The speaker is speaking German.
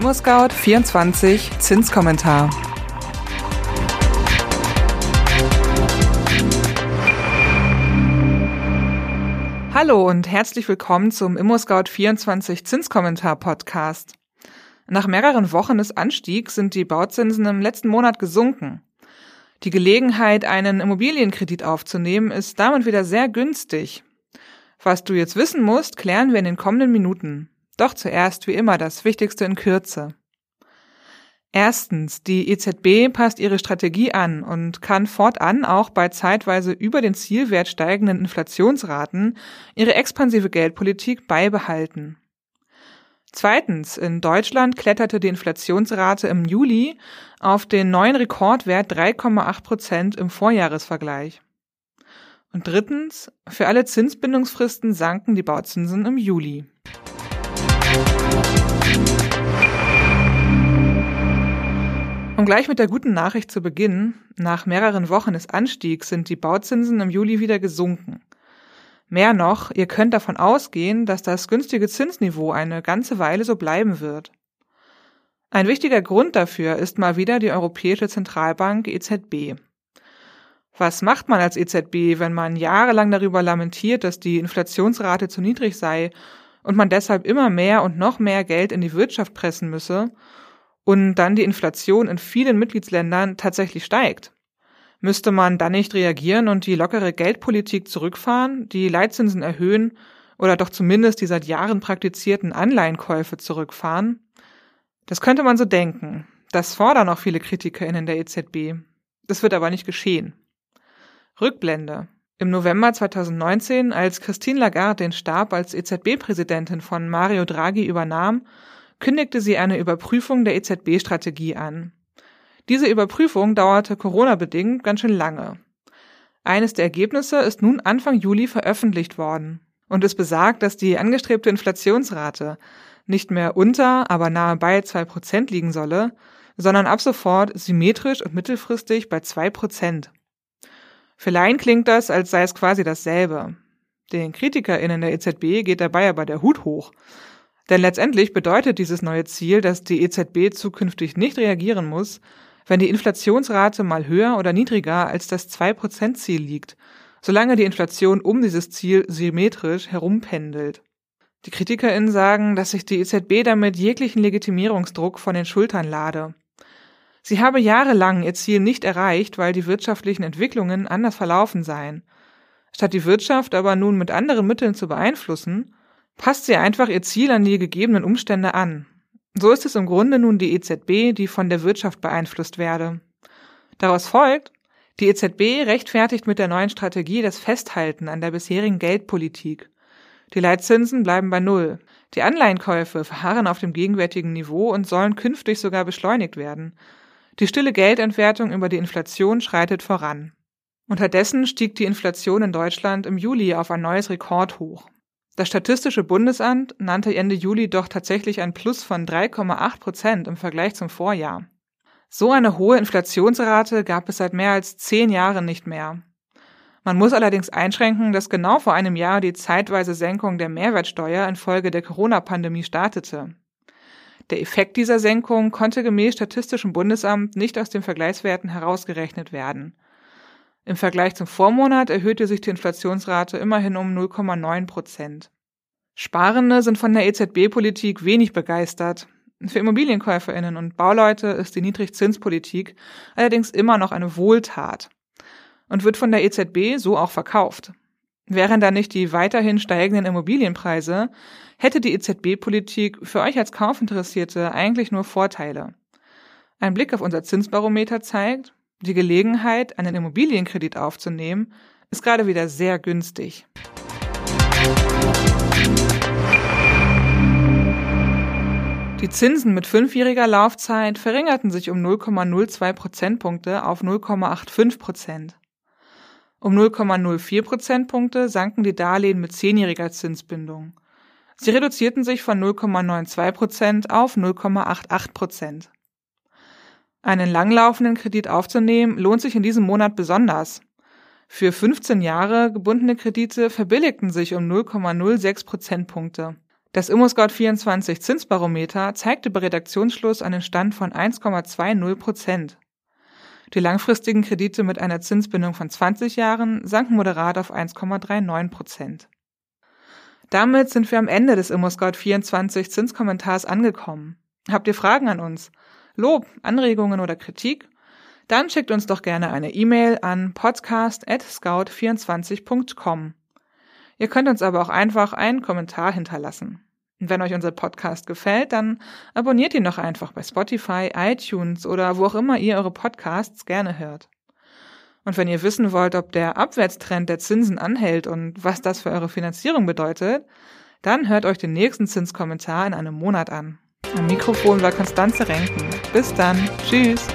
ImmoScout24 Zinskommentar. Hallo und herzlich willkommen zum ImmoScout24 Zinskommentar Podcast. Nach mehreren Wochen des Anstiegs sind die Bauzinsen im letzten Monat gesunken. Die Gelegenheit, einen Immobilienkredit aufzunehmen, ist damit wieder sehr günstig. Was du jetzt wissen musst, klären wir in den kommenden Minuten. Doch zuerst wie immer das Wichtigste in Kürze. Erstens, die EZB passt ihre Strategie an und kann fortan auch bei zeitweise über den Zielwert steigenden Inflationsraten ihre expansive Geldpolitik beibehalten. Zweitens, in Deutschland kletterte die Inflationsrate im Juli auf den neuen Rekordwert 3,8 Prozent im Vorjahresvergleich. Und drittens, für alle Zinsbindungsfristen sanken die Bauzinsen im Juli. Um gleich mit der guten Nachricht zu beginnen, nach mehreren Wochen des Anstiegs sind die Bauzinsen im Juli wieder gesunken. Mehr noch, ihr könnt davon ausgehen, dass das günstige Zinsniveau eine ganze Weile so bleiben wird. Ein wichtiger Grund dafür ist mal wieder die Europäische Zentralbank EZB. Was macht man als EZB, wenn man jahrelang darüber lamentiert, dass die Inflationsrate zu niedrig sei und man deshalb immer mehr und noch mehr Geld in die Wirtschaft pressen müsse und dann die Inflation in vielen Mitgliedsländern tatsächlich steigt? Müsste man dann nicht reagieren und die lockere Geldpolitik zurückfahren, die Leitzinsen erhöhen oder doch zumindest die seit Jahren praktizierten Anleihenkäufe zurückfahren? Das könnte man so denken. Das fordern auch viele KritikerInnen der EZB. Das wird aber nicht geschehen. Rückblende. Im November 2019, als Christine Lagarde den Stab als EZB-Präsidentin von Mario Draghi übernahm, kündigte sie eine Überprüfung der EZB-Strategie an. Diese Überprüfung dauerte Corona-bedingt ganz schön lange. Eines der Ergebnisse ist nun Anfang Juli veröffentlicht worden und es besagt, dass die angestrebte Inflationsrate nicht mehr unter, aber nahe bei zwei Prozent liegen solle, sondern ab sofort symmetrisch und mittelfristig bei zwei Prozent. Für Laien klingt das, als sei es quasi dasselbe. Den KritikerInnen der EZB geht dabei aber der Hut hoch. Denn letztendlich bedeutet dieses neue Ziel, dass die EZB zukünftig nicht reagieren muss, wenn die Inflationsrate mal höher oder niedriger als das 2%-Ziel liegt, solange die Inflation um dieses Ziel symmetrisch herumpendelt. Die KritikerInnen sagen, dass sich die EZB damit jeglichen Legitimierungsdruck von den Schultern lade. Sie habe jahrelang ihr Ziel nicht erreicht, weil die wirtschaftlichen Entwicklungen anders verlaufen seien. Statt die Wirtschaft aber nun mit anderen Mitteln zu beeinflussen, passt sie einfach ihr Ziel an die gegebenen Umstände an. So ist es im Grunde nun die EZB, die von der Wirtschaft beeinflusst werde. Daraus folgt, die EZB rechtfertigt mit der neuen Strategie das Festhalten an der bisherigen Geldpolitik. Die Leitzinsen bleiben bei Null. Die Anleihenkäufe verharren auf dem gegenwärtigen Niveau und sollen künftig sogar beschleunigt werden. Die stille Geldentwertung über die Inflation schreitet voran. Unterdessen stieg die Inflation in Deutschland im Juli auf ein neues Rekordhoch. Das Statistische Bundesamt nannte Ende Juli doch tatsächlich ein Plus von 3,8 Prozent im Vergleich zum Vorjahr. So eine hohe Inflationsrate gab es seit mehr als zehn Jahren nicht mehr. Man muss allerdings einschränken, dass genau vor einem Jahr die zeitweise Senkung der Mehrwertsteuer infolge der Corona-Pandemie startete. Der Effekt dieser Senkung konnte gemäß Statistischem Bundesamt nicht aus den Vergleichswerten herausgerechnet werden. Im Vergleich zum Vormonat erhöhte sich die Inflationsrate immerhin um 0,9 Prozent. Sparende sind von der EZB-Politik wenig begeistert. Für Immobilienkäuferinnen und Bauleute ist die Niedrigzinspolitik allerdings immer noch eine Wohltat und wird von der EZB so auch verkauft. Wären da nicht die weiterhin steigenden Immobilienpreise, hätte die EZB-Politik für euch als Kaufinteressierte eigentlich nur Vorteile. Ein Blick auf unser Zinsbarometer zeigt, die Gelegenheit, einen Immobilienkredit aufzunehmen, ist gerade wieder sehr günstig. Die Zinsen mit fünfjähriger Laufzeit verringerten sich um 0,02 Prozentpunkte auf 0,85 Prozent. Um 0,04 Prozentpunkte sanken die Darlehen mit zehnjähriger Zinsbindung. Sie reduzierten sich von 0,92 Prozent auf 0,88 Prozent. Einen langlaufenden Kredit aufzunehmen lohnt sich in diesem Monat besonders. Für 15 Jahre gebundene Kredite verbilligten sich um 0,06 Prozentpunkte. Das ImmoScout24 Zinsbarometer zeigte bei Redaktionsschluss einen Stand von 1,20 Prozent. Die langfristigen Kredite mit einer Zinsbindung von 20 Jahren sanken moderat auf 1,39 Prozent. Damit sind wir am Ende des ImmoScout24 Zinskommentars angekommen. Habt ihr Fragen an uns? Lob, Anregungen oder Kritik? Dann schickt uns doch gerne eine E-Mail an podcast@scout24.com. Ihr könnt uns aber auch einfach einen Kommentar hinterlassen. Und wenn euch unser Podcast gefällt, dann abonniert ihn doch einfach bei Spotify, iTunes oder wo auch immer ihr eure Podcasts gerne hört. Und wenn ihr wissen wollt, ob der Abwärtstrend der Zinsen anhält und was das für eure Finanzierung bedeutet, dann hört euch den nächsten Zinskommentar in einem Monat an. Am Mikrofon war Konstanze Renken. Bis dann. Tschüss.